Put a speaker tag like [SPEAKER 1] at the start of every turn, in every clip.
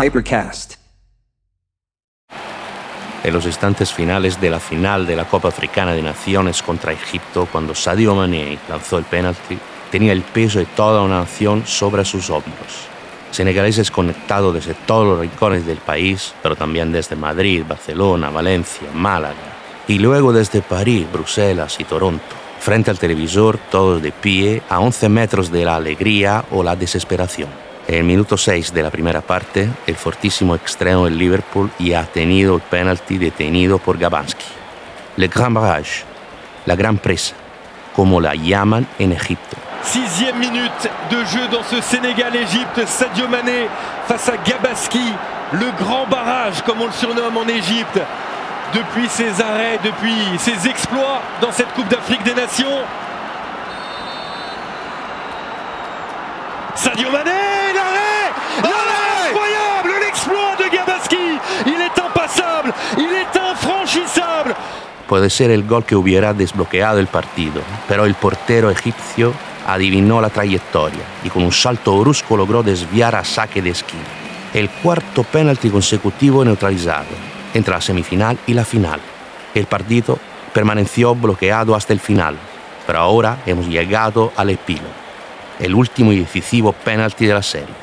[SPEAKER 1] Hypercast.
[SPEAKER 2] En los instantes finales de la final de la Copa Africana de Naciones contra Egipto, cuando Sadio Mané lanzó el penalti, tenía el peso de toda una nación sobre sus hombros. Senegaleses conectados desde todos los rincones del país, pero también desde Madrid, Barcelona, Valencia, Málaga, y luego desde París, Bruselas y Toronto. Frente al televisor, todos de pie, a 11 metros de la alegría o la desesperación. En el minuto 6 de la primera parte, el fortísimo extremo del Liverpool ya ha tenido el penalti detenido por Gabansky. Le Grand Barrage, la gran presa, como la llaman en Egipto.
[SPEAKER 3] Sixième minute de jeu dans ce Sénégal-Égypte. Sadio Mané face à Gabaski, le grand barrage, comme on le surnomme en Égypte. Depuis ses arrêts, depuis ses exploits dans cette Coupe d'Afrique des Nations. Sadio Mané, Il est infranchissable
[SPEAKER 2] Puede ser el gol que hubiera desbloqueado el partido, pero el portero egipcio adivinó la trayectoria y con un salto brusco logró desviar a saque de esquina. El cuarto penalti consecutivo neutralizado entre la semifinal y la final. El partido permaneció bloqueado hasta el final, pero ahora hemos llegado al epílogo, el último y decisivo penalti de la serie.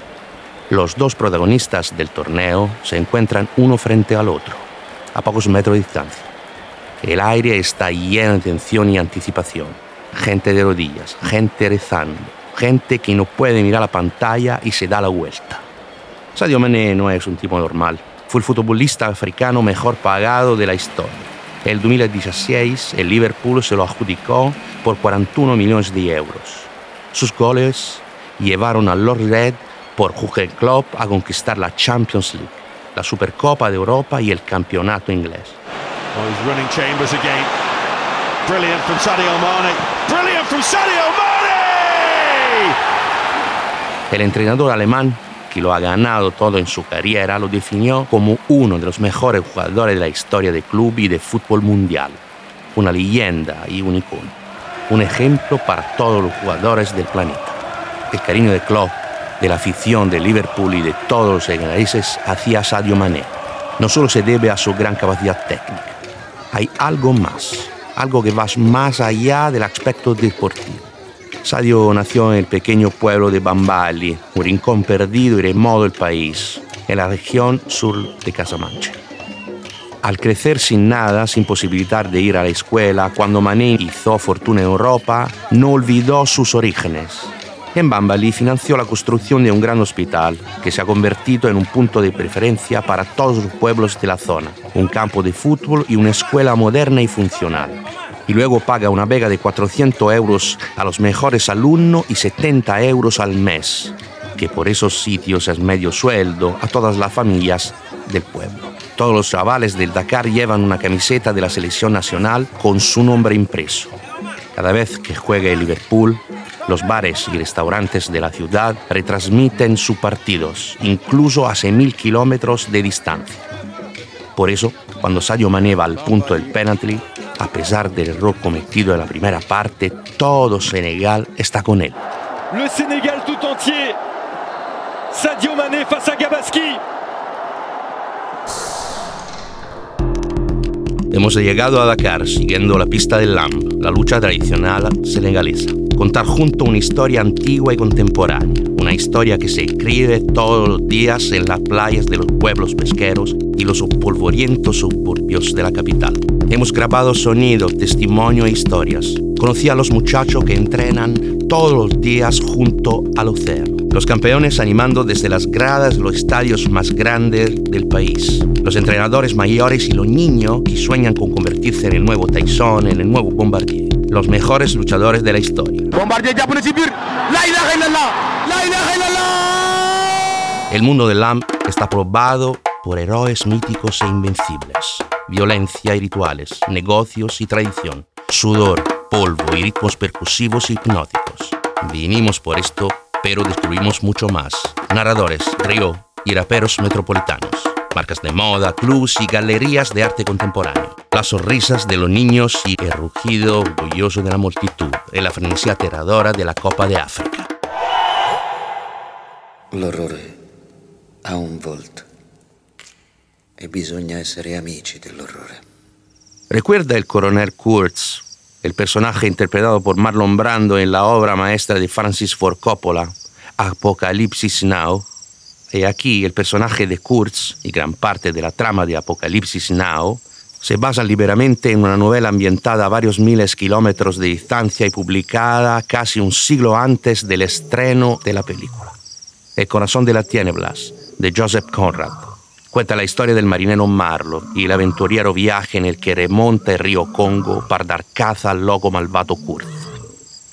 [SPEAKER 2] Los dos protagonistas del torneo se encuentran uno frente al otro, a pocos metros de distancia. El aire está lleno de tensión y anticipación. Gente de rodillas, gente rezando, gente que no puede mirar la pantalla y se da la vuelta. Sadio Mané no es un tipo normal. Fue el futbolista africano mejor pagado de la historia. El 2016 el Liverpool se lo adjudicó por 41 millones de euros. Sus goles llevaron a Lord Red por Jürgen Klopp a conquistar la Champions League, la Supercopa de Europa y el Campeonato Inglés.
[SPEAKER 4] Oh!
[SPEAKER 2] El entrenador alemán, que lo ha ganado todo en su carrera, lo definió como uno de los mejores jugadores de la historia del club y de fútbol mundial. Una leyenda y un icono. Un ejemplo para todos los jugadores del planeta. El cariño de Klopp, de la afición de Liverpool y de todos los ingleses hacia Sadio Mané no solo se debe a su gran capacidad técnica, hay algo más, algo que va más allá del aspecto deportivo. Sadio nació en el pequeño pueblo de Bambali, un rincón perdido y remoto del país, en la región sur de Casamancha. Al crecer sin nada, sin posibilidad de ir a la escuela, cuando Mané hizo fortuna en Europa, no olvidó sus orígenes. En Bambali financió la construcción de un gran hospital que se ha convertido en un punto de preferencia para todos los pueblos de la zona, un campo de fútbol y una escuela moderna y funcional. Y luego paga una beca de 400 euros a los mejores alumnos y 70 euros al mes, que por esos sitios es medio sueldo a todas las familias del pueblo. Todos los chavales del Dakar llevan una camiseta de la selección nacional con su nombre impreso. Cada vez que juega el Liverpool, los bares y restaurantes de la ciudad retransmiten sus partidos, incluso a 6.000 kilómetros de distancia. Por eso, cuando Sadio Mané va al punto del penalti, a pesar del error cometido en la primera parte, todo Senegal está con él.
[SPEAKER 3] Le Sénégal tout entier Sadio Mané face à Gabaski
[SPEAKER 2] Hemos llegado a Dakar siguiendo la pista del Lamb, la lucha tradicional senegalesa. Contar junto una historia antigua y contemporánea, una historia que se escribe todos los días en las playas de los pueblos pesqueros y los polvorientos suburbios de la capital. Hemos grabado sonidos, testimonio e historias. Conocí a los muchachos que entrenan todos los días junto al océano. Los campeones animando desde las gradas los estadios más grandes del país. Los entrenadores mayores y los niños que sueñan con convertirse en el nuevo Tyson, en el nuevo Bombardier. Los mejores luchadores de la historia. El mundo del LAMP está probado por héroes míticos e invencibles. Violencia y rituales, negocios y tradición, sudor, polvo y ritmos percusivos hipnóticos. Vinimos por esto, pero destruimos mucho más. Narradores, río y raperos metropolitanos. Marcas de moda, clubs y galerías de arte contemporáneo. Las sonrisas de los niños y el rugido orgulloso de la multitud. En la frenesía aterradora de la Copa de África.
[SPEAKER 5] L'orrore
[SPEAKER 1] ha un volto e bisogna essere amici dell'orrore.
[SPEAKER 2] Recuerda el coronel Kurtz, el personaje interpretado por Marlon Brando en la obra maestra de Francis Ford Coppola, Apocalipsis Now. Y aquí el personaje de Kurtz y gran parte de la trama de Apocalipsis Now se basa liberamente en una novela ambientada a varios miles de kilómetros de distancia y publicada casi un siglo antes del estreno de la película. El corazón de las tinieblas, de Joseph Conrad. Cuenta la historia del marinero Marlo y el aventuriero viaje en el que remonta el río Congo para dar caza al loco malvado Kurtz.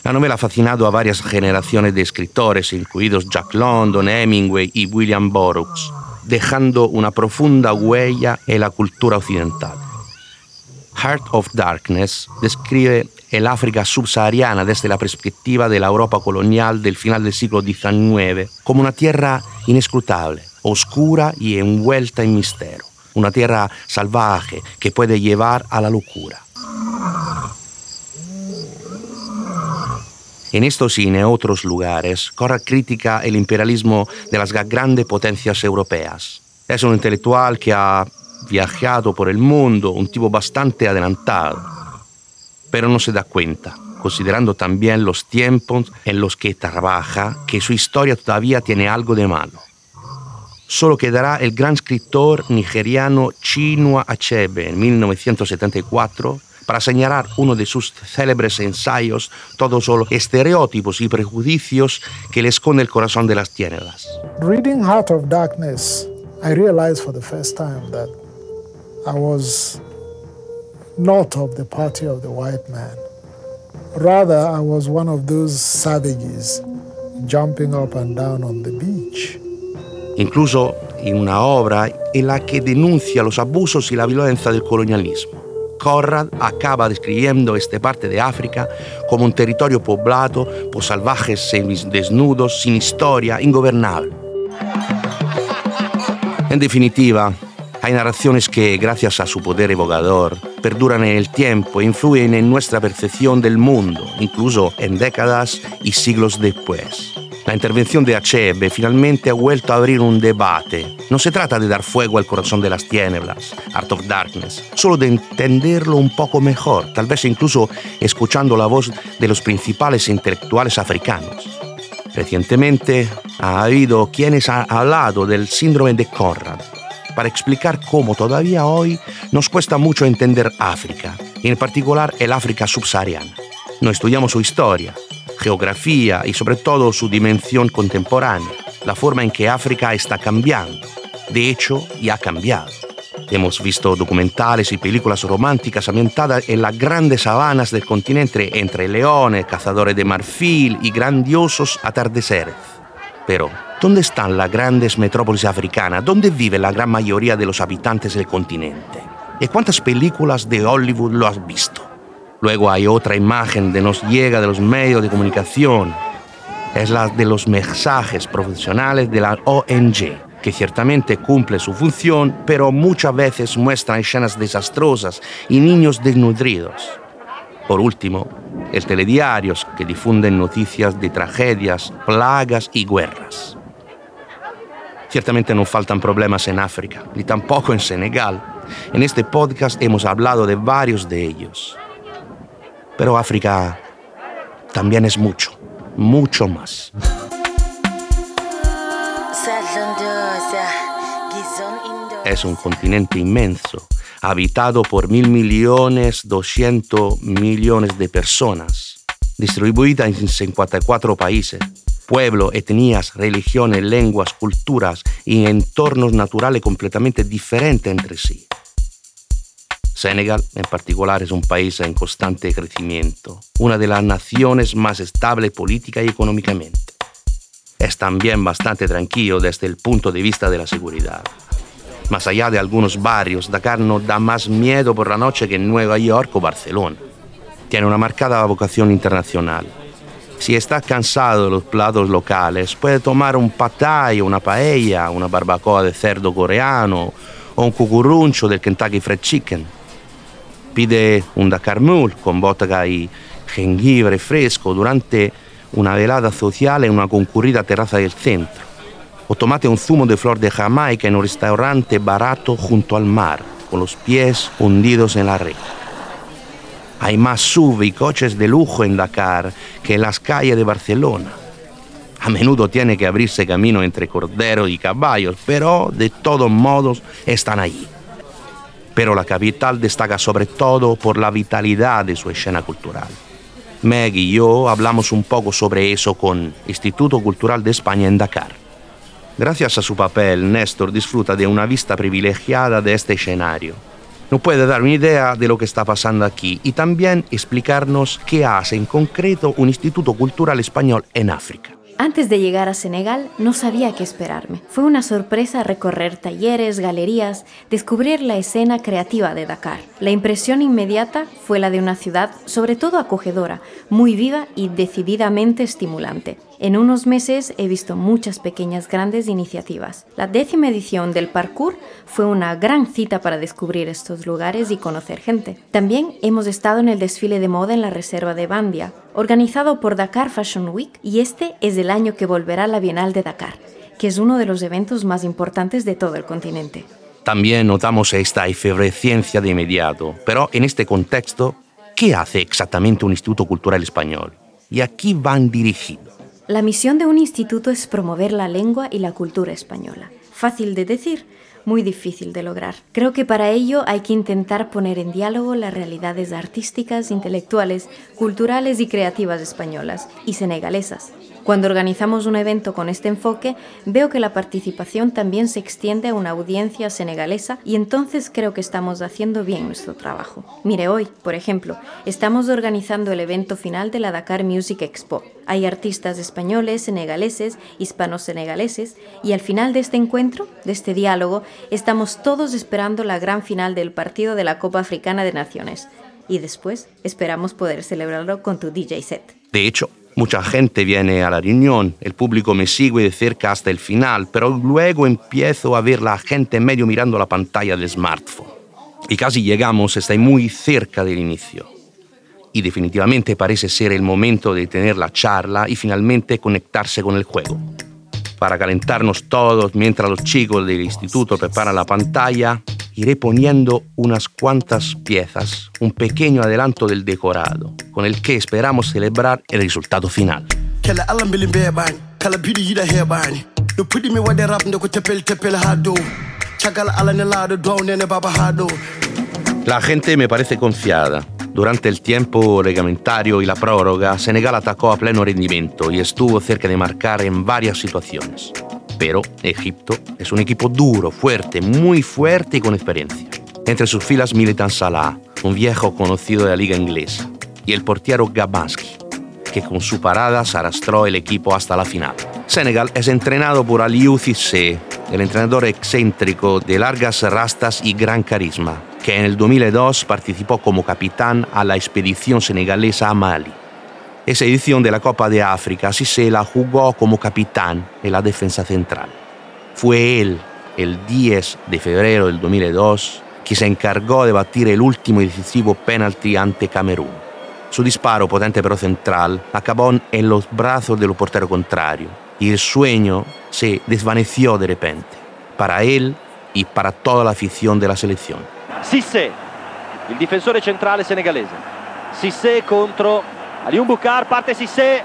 [SPEAKER 2] La novela ha fascinado a varias generaciones de escritores, incluidos Jack London, Hemingway y William Burroughs, dejando una profunda huella en la cultura occidental. Heart of Darkness describe el África subsahariana desde la perspectiva de la Europa colonial del final del siglo XIX como una tierra inescrutable, oscura y envuelta en misterio, una tierra salvaje que puede llevar a la locura. En estos y en otros lugares, Corra critica el imperialismo de las grandes potencias europeas. Es un intelectual que ha viajado por el mundo, un tipo bastante adelantado, pero no se da cuenta, considerando también los tiempos en los que trabaja, que su historia todavía tiene algo de malo. Solo quedará el gran escritor nigeriano Chinua Achebe en 1974 para señalar uno de sus célebres ensayos, todos los estereotipos y prejuicios que le esconde el corazón de las tinieblas.
[SPEAKER 5] Reading Heart of Darkness, I realized for the first time that I was not of the party of the white man. Rather, I was one of those savages jumping up and down on the beach.
[SPEAKER 2] Incluso en una obra en la que denuncia los abusos y la violencia del colonialismo. Conrad acaba describiendo esta parte de África como un territorio poblado por salvajes desnudos, sin historia, ingobernable. En definitiva, hay narraciones que, gracias a su poder evocador, perduran en el tiempo e influyen en nuestra percepción del mundo, incluso en décadas y siglos después. La intervención de Achebe finalmente ha vuelto a abrir un debate. No se trata de dar fuego al corazón de las tinieblas, Art of Darkness, solo de entenderlo un poco mejor, tal vez incluso escuchando la voz de los principales intelectuales africanos. Recientemente ha habido quienes han hablado del síndrome de Conrad, para explicar cómo todavía hoy nos cuesta mucho entender África, y en particular el África subsahariana. No estudiamos su historia, geografía y sobre todo su dimensión contemporánea, la forma en que África está cambiando. De hecho, ya ha cambiado. Hemos visto documentales y películas románticas ambientadas en las grandes sabanas del continente entre leones, cazadores de marfil y grandiosos atardeceres. Pero, ¿dónde están las grandes metrópolis africanas? ¿Dónde vive la gran mayoría de los habitantes del continente? ¿Y cuántas películas de Hollywood lo has visto? Luego hay otra imagen que nos llega de los medios de comunicación. Es la de los mensajes profesionales de la ONG, que ciertamente cumple su función, pero muchas veces muestran escenas desastrosas y niños desnutridos. Por último, el telediarios que difunden noticias de tragedias, plagas y guerras. Ciertamente no faltan problemas en África, ni tampoco en Senegal. En este podcast hemos hablado de varios de ellos. Pero África también es mucho, mucho más. Es un continente inmenso habitado por mil millones, doscientos millones de personas, distribuida en 54 países, pueblos, etnias, religiones, lenguas, culturas y entornos naturales completamente diferentes entre sí. Senegal, en particular, es un país en constante crecimiento, una de las naciones más estables política y económicamente. Es también bastante tranquilo desde el punto de vista de la seguridad. Más allá de algunos barrios, Dakar no da más miedo por la noche que Nueva York o Barcelona. Tiene una marcada vocación internacional. Si está cansado de los platos locales, puede tomar un patay, una paella, una barbacoa de cerdo coreano o un cucuruncho del Kentucky Fried Chicken. Pide un Dakar con vodka y jengibre fresco durante una velada social en una concurrida terraza del centro o tomate un zumo de flor de Jamaica en un restaurante barato junto al mar, con los pies hundidos en la red. Hay más SUV y coches de lujo en Dakar que en las calles de Barcelona. A menudo tiene que abrirse camino entre corderos y caballos, pero de todos modos están allí. Pero la capital destaca sobre todo por la vitalidad de su escena cultural. Meg y yo hablamos un poco sobre eso con Instituto Cultural de España en Dakar. Gracias a su papel, Néstor disfruta de una vista privilegiada de este escenario. Nos puede dar una idea de lo que está pasando aquí y también explicarnos qué hace en concreto un Instituto Cultural Español en África.
[SPEAKER 6] Antes de llegar a Senegal no sabía qué esperarme. Fue una sorpresa recorrer talleres, galerías, descubrir la escena creativa de Dakar. La impresión inmediata fue la de una ciudad sobre todo acogedora, muy viva y decididamente estimulante. En unos meses he visto muchas pequeñas grandes iniciativas. La décima edición del parkour fue una gran cita para descubrir estos lugares y conocer gente. También hemos estado en el desfile de moda en la reserva de Bandia, organizado por Dakar Fashion Week, y este es el año que volverá la Bienal de Dakar, que es uno de los eventos más importantes de todo el continente.
[SPEAKER 2] También notamos esta efervescencia de inmediato, pero en este contexto, ¿qué hace exactamente un Instituto Cultural Español? ¿Y a quién van dirigidos?
[SPEAKER 6] La misión de un instituto es promover la lengua y la cultura española. Fácil de decir, muy difícil de lograr. Creo que para ello hay que intentar poner en diálogo las realidades artísticas, intelectuales, culturales y creativas españolas y senegalesas. Cuando organizamos un evento con este enfoque, veo que la participación también se extiende a una audiencia senegalesa y entonces creo que estamos haciendo bien nuestro trabajo. Mire, hoy, por ejemplo, estamos organizando el evento final de la Dakar Music Expo. Hay artistas españoles, senegaleses, hispano-senegaleses y al final de este encuentro, de este diálogo, estamos todos esperando la gran final del partido de la Copa Africana de Naciones. Y después esperamos poder celebrarlo con tu DJ set.
[SPEAKER 2] De hecho, Mucha gente viene a la reunión, el público me sigue de cerca hasta el final, pero luego empiezo a ver la gente medio mirando la pantalla del smartphone. Y casi llegamos, está muy cerca del inicio. Y definitivamente parece ser el momento de tener la charla y finalmente conectarse con el juego. Para calentarnos todos mientras los chicos del instituto preparan la pantalla, iré poniendo unas cuantas piezas, un pequeño adelanto del decorado, con el que esperamos celebrar el resultado final. La gente me parece confiada. Durante el tiempo reglamentario y la prórroga, Senegal atacó a pleno rendimiento y estuvo cerca de marcar en varias situaciones. Pero Egipto es un equipo duro, fuerte, muy fuerte y con experiencia. Entre sus filas militan Salah, un viejo conocido de la liga inglesa, y el portiero Gabansky, que con su parada se arrastró el equipo hasta la final. Senegal es entrenado por Aliou Cissé, el entrenador excéntrico de largas rastas y gran carisma, que en el 2002 participó como capitán a la expedición senegalesa a Mali. Esa edición de la Copa de África sí se la jugó como capitán en la defensa central. Fue él, el 10 de febrero del 2002, que se encargó de batir el último y decisivo penalti ante Camerún. Su disparo, potente pero central, acabó en los brazos del portero contrario y el sueño se desvaneció de repente, para él y para toda la afición de la selección.
[SPEAKER 7] Sissé, el defensor central senegalese. Sissé contro Aliou Bukar, parte Sissé,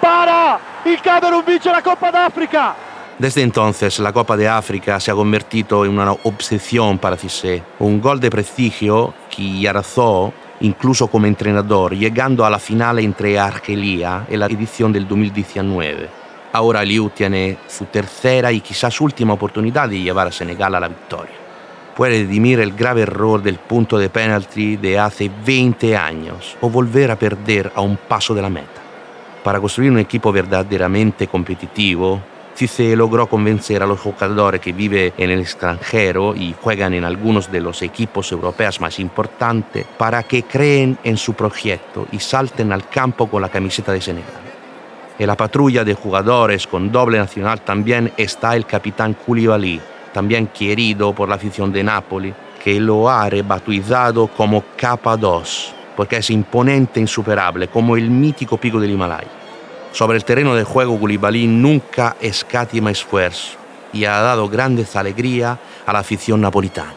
[SPEAKER 7] para, il Camerun vince la Copa de África.
[SPEAKER 2] Desde entonces, la Copa de África se ha convertido en una obsesión para Cissé, un gol de prestigio que arrasó incluso como entrenador, llegando a la final entre Argelia y la edición del 2019. Ahora Liu tiene su tercera y quizás última oportunidad de llevar a Senegal a la victoria puede redimir el grave error del punto de penalti de hace 20 años o volver a perder a un paso de la meta. Para construir un equipo verdaderamente competitivo, se logró convencer a los jugadores que viven en el extranjero y juegan en algunos de los equipos europeos más importantes para que creen en su proyecto y salten al campo con la camiseta de Senegal. En la patrulla de jugadores con doble nacional también está el capitán Koulibaly, también querido por la afición de Nápoles, que lo ha rebatizado como K2, porque es imponente e insuperable, como el mítico pico del Himalaya. Sobre el terreno de juego, Koulibaly nunca escatima esfuerzo y ha dado grandes alegrías a la afición napolitana.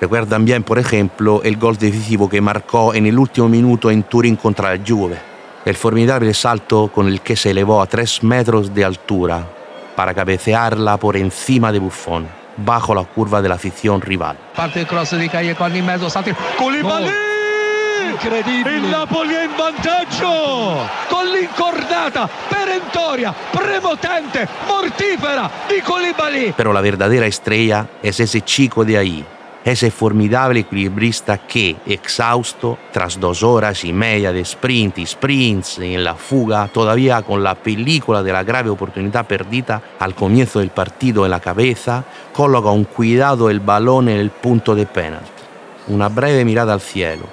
[SPEAKER 2] Recuerdan bien, por ejemplo, el gol decisivo que marcó en el último minuto en Turín contra la Juve, el formidable salto con el que se elevó a tres metros de altura para cabecearla por encima de Buffon, bajo la curva de la afición rival.
[SPEAKER 8] Parte il cross di Callejon in mezzo, salti.
[SPEAKER 3] Koulibaly
[SPEAKER 8] Incredibile.
[SPEAKER 3] Il Napoli è in vantaggio!
[SPEAKER 8] Con l'incordata perentoria, prepotente, mortífera di Koulibaly.
[SPEAKER 2] Pero la verdadera estrella es ese chico de ahí, ese formidable equilibrista que, exhausto, tras dos horas y media de sprint y sprints en la fuga, todavía con la película de la grave oportunidad perdida al comienzo del partido en la cabeza, coloca un cuidado el balón en el punto de penalti. Una breve mirada al cielo,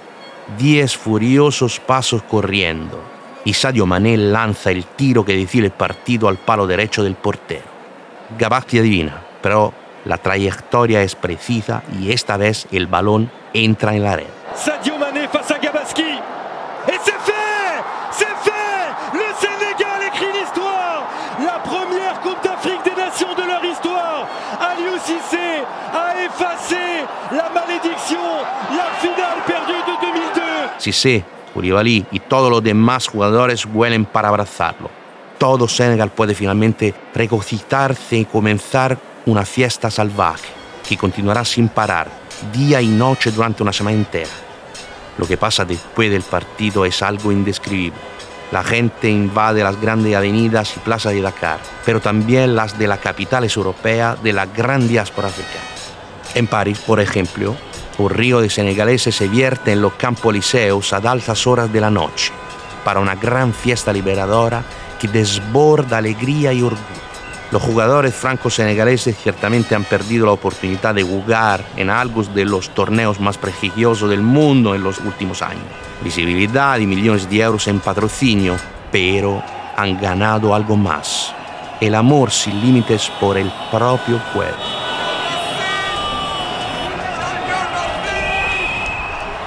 [SPEAKER 2] diez furiosos pasos corriendo, y Sadio Mané lanza el tiro que decide el partido al palo derecho del portero. Gabastia divina, pero la trayectoria es precisa y esta vez el balón entra en la red.
[SPEAKER 3] Sadio Mané face à Gabaski. Et c'est fait C'est fait Le Sénégal écrit l'histoire La première Coupe d'Afrique des Nations de leur histoire Aliou Cissé a effacé la malédiction, la finale perdue de 2002
[SPEAKER 2] Cissé, Koulibaly y todos los demás jugadores vuelen para abrazarlo. Todo Senegal puede finalmente regocijarse y comenzar una fiesta salvaje que continuará sin parar, día y noche durante una semana entera. Lo que pasa después del partido es algo indescribible. La gente invade las grandes avenidas y plazas de Dakar, pero también las de las capitales europeas de la gran diáspora africana. En París, por ejemplo, un río de senegaleses se vierte en los campos liceos a altas horas de la noche para una gran fiesta liberadora que desborda alegría y orgullo. Los jugadores franco-senegaleses ciertamente han perdido la oportunidad de jugar en algunos de los torneos más prestigiosos del mundo en los últimos años. Visibilidad y millones de euros en patrocinio, pero han ganado algo más. El amor sin límites por el propio pueblo.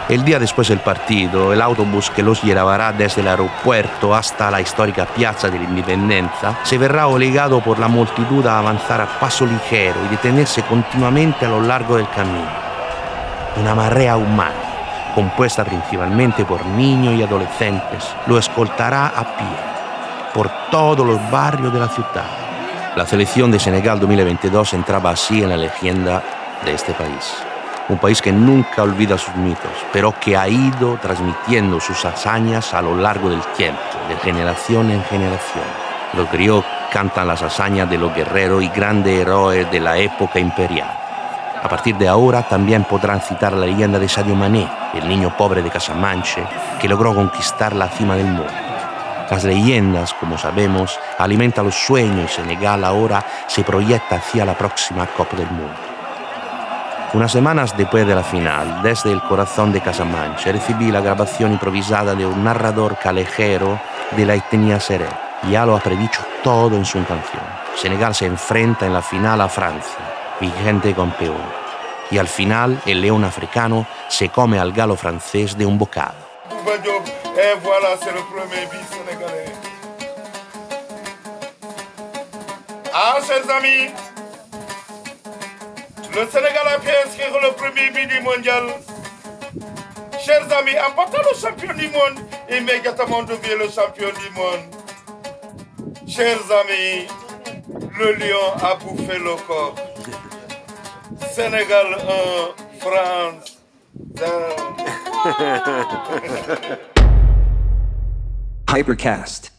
[SPEAKER 2] El día después del partido, el autobús que los llevará desde el aeropuerto hasta la histórica Piazza de la Independencia se verá obligado por la multitud a avanzar a paso ligero y detenerse continuamente a lo largo del camino. Una marea humana, compuesta principalmente por niños y adolescentes, lo escoltará a pie por todos los barrios de la ciudad. La selección de Senegal 2022 entraba así en la leyenda de este país un país que nunca olvida sus mitos, pero que ha ido transmitiendo sus hazañas a lo largo del tiempo, de generación en generación. Los griots cantan las hazañas de los guerreros y grandes héroes de la época imperial. A partir de ahora también podrán citar la leyenda de Sadio Mané, el niño pobre de Casamanche, que logró conquistar la cima del mundo. Las leyendas, como sabemos, alimentan los sueños y Senegal ahora se proyecta hacia la próxima Copa del Mundo. Unas semanas después de la final, desde el corazón de Casamancha, recibí la grabación improvisada de un narrador calejero de la etnia seré. Ya lo ha predicho todo en su canción. Senegal se enfrenta en la final a Francia, vigente campeón. Y al final, el león africano se come al galo francés de un bocado.
[SPEAKER 9] Ah, chers amis, le Sénégal a pu inscrire le premier but du mondial. Chers amis, en battant le champion du monde, immédiatement devient le champion du monde. Chers amis, le lion a bouffé le corps. Sénégal 1, France 0.
[SPEAKER 10] Hypercast.